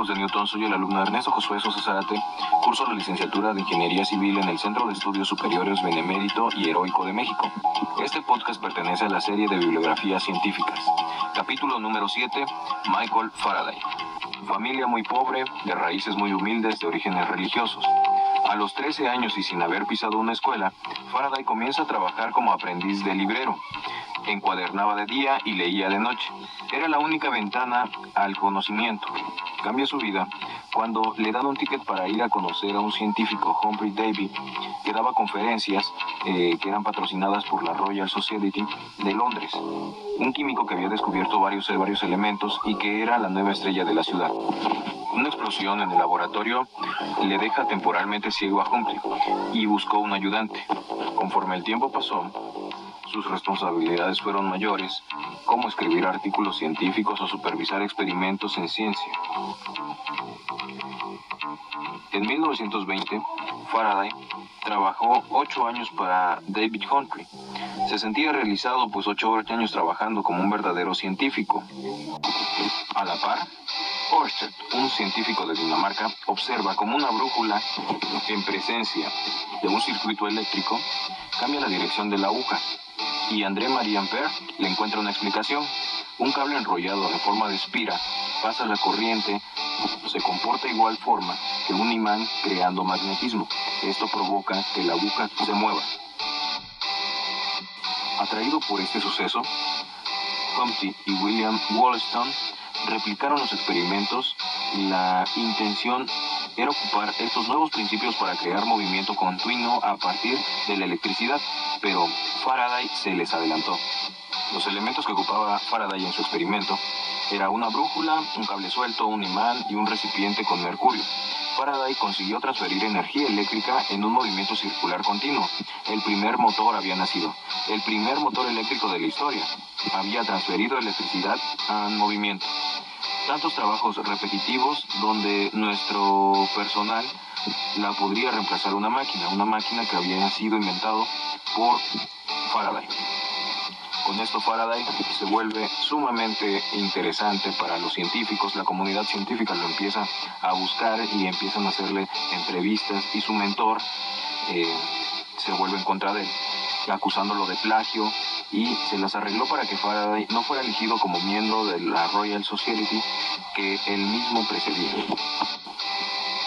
hijos de Newton, soy el alumno Ernesto Josué Sosa Zárate, curso la licenciatura de Ingeniería Civil en el Centro de Estudios Superiores Benemérito y Heroico de México. Este podcast pertenece a la serie de bibliografías científicas. Capítulo número 7, Michael Faraday. Familia muy pobre, de raíces muy humildes, de orígenes religiosos. A los 13 años y sin haber pisado una escuela, Faraday comienza a trabajar como aprendiz de librero. Encuadernaba de día y leía de noche. Era la única ventana al conocimiento. Cambia su vida cuando le dan un ticket para ir a conocer a un científico, Humphrey Davy, que daba conferencias eh, que eran patrocinadas por la Royal Society de Londres. Un químico que había descubierto varios, varios elementos y que era la nueva estrella de la ciudad. Una explosión en el laboratorio le deja temporalmente ciego a Humphrey y buscó un ayudante. Conforme el tiempo pasó, sus responsabilidades fueron mayores, como escribir artículos científicos o supervisar experimentos en ciencia. En 1920, Faraday trabajó ocho años para David Humphrey. Se sentía realizado pues ocho años trabajando como un verdadero científico. A la par, Un científico de Dinamarca, observa como una brújula en presencia de un circuito eléctrico cambia la dirección de la aguja y André Marie Ampère le encuentra una explicación. Un cable enrollado en forma de espira pasa la corriente, se comporta de igual forma que un imán creando magnetismo. Esto provoca que la aguja se mueva. Atraído por este suceso, Humphrey y William Wollaston replicaron los experimentos. La intención era ocupar estos nuevos principios para crear movimiento continuo a partir de la electricidad, pero Faraday se les adelantó. Los elementos que ocupaba Faraday en su experimento era una brújula, un cable suelto, un imán y un recipiente con mercurio. Faraday consiguió transferir energía eléctrica en un movimiento circular continuo. El primer motor había nacido, el primer motor eléctrico de la historia. Había transferido electricidad a movimiento tantos trabajos repetitivos donde nuestro personal la podría reemplazar una máquina, una máquina que había sido inventado por Faraday. Con esto Faraday se vuelve sumamente interesante para los científicos, la comunidad científica lo empieza a buscar y empiezan a hacerle entrevistas y su mentor eh, se vuelve en contra de él, acusándolo de plagio y se las arregló para que Faraday no fuera elegido como miembro de la Royal Society que él mismo precedía.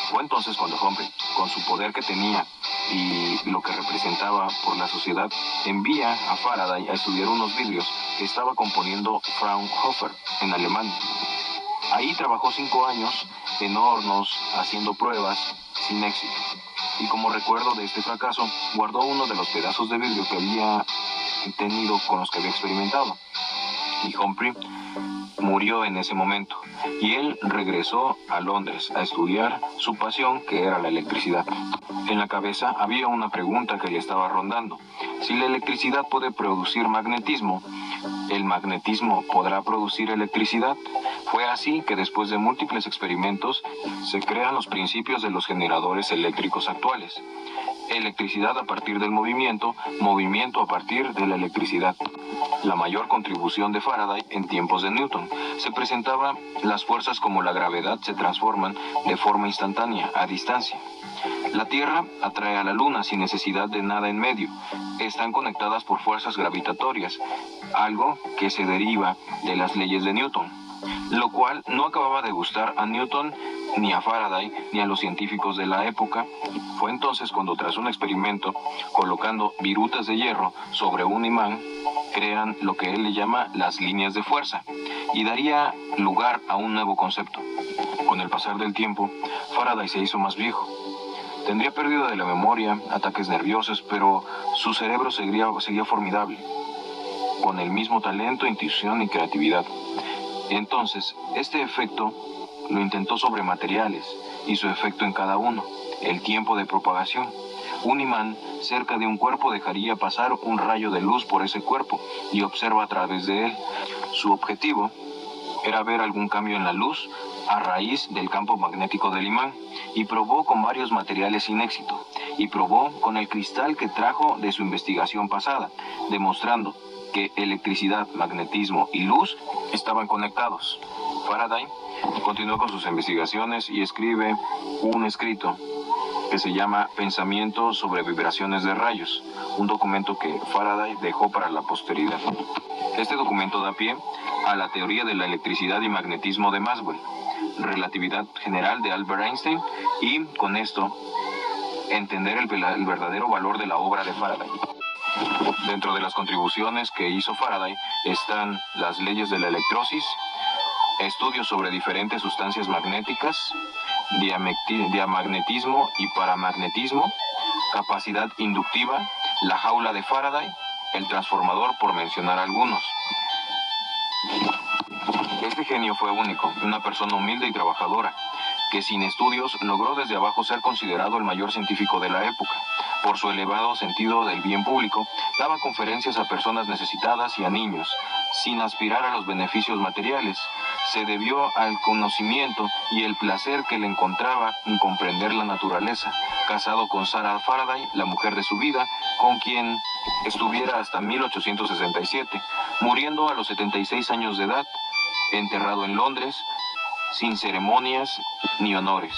Fue entonces cuando Humphrey, con su poder que tenía y lo que representaba por la sociedad, envía a Faraday a estudiar unos vidrios que estaba componiendo Fraunhofer en Alemania. Ahí trabajó cinco años en hornos, haciendo pruebas, sin éxito. Y como recuerdo de este fracaso, guardó uno de los pedazos de vidrio que había tenido con los que había experimentado. Y Humphrey murió en ese momento y él regresó a Londres a estudiar su pasión que era la electricidad. En la cabeza había una pregunta que le estaba rondando. Si la electricidad puede producir magnetismo, ¿el magnetismo podrá producir electricidad? Fue así que después de múltiples experimentos se crean los principios de los generadores eléctricos actuales electricidad a partir del movimiento, movimiento a partir de la electricidad. La mayor contribución de Faraday en tiempos de Newton se presentaba las fuerzas como la gravedad se transforman de forma instantánea a distancia. La Tierra atrae a la Luna sin necesidad de nada en medio. Están conectadas por fuerzas gravitatorias, algo que se deriva de las leyes de Newton, lo cual no acababa de gustar a Newton ni a Faraday ni a los científicos de la época. Fue entonces cuando tras un experimento, colocando virutas de hierro sobre un imán, crean lo que él le llama las líneas de fuerza y daría lugar a un nuevo concepto. Con el pasar del tiempo, Faraday se hizo más viejo. Tendría pérdida de la memoria, ataques nerviosos, pero su cerebro seguía, seguía formidable, con el mismo talento, intuición y creatividad. Entonces, este efecto lo intentó sobre materiales y su efecto en cada uno, el tiempo de propagación. Un imán cerca de un cuerpo dejaría pasar un rayo de luz por ese cuerpo y observa a través de él. Su objetivo era ver algún cambio en la luz a raíz del campo magnético del imán y probó con varios materiales sin éxito y probó con el cristal que trajo de su investigación pasada, demostrando que electricidad, magnetismo y luz estaban conectados. Faraday continuó con sus investigaciones y escribe un escrito que se llama Pensamiento sobre vibraciones de rayos, un documento que Faraday dejó para la posteridad. Este documento da pie a la teoría de la electricidad y magnetismo de Maxwell, relatividad general de Albert Einstein y con esto entender el, el verdadero valor de la obra de Faraday. Dentro de las contribuciones que hizo Faraday están las leyes de la electrosis, estudios sobre diferentes sustancias magnéticas, diamagnetismo y paramagnetismo, capacidad inductiva, la jaula de Faraday, el transformador por mencionar algunos. Este genio fue único, una persona humilde y trabajadora, que sin estudios logró desde abajo ser considerado el mayor científico de la época. Por su elevado sentido del bien público, daba conferencias a personas necesitadas y a niños, sin aspirar a los beneficios materiales. Se debió al conocimiento y el placer que le encontraba en comprender la naturaleza. Casado con Sarah Faraday, la mujer de su vida, con quien estuviera hasta 1867, muriendo a los 76 años de edad, enterrado en Londres, sin ceremonias ni honores.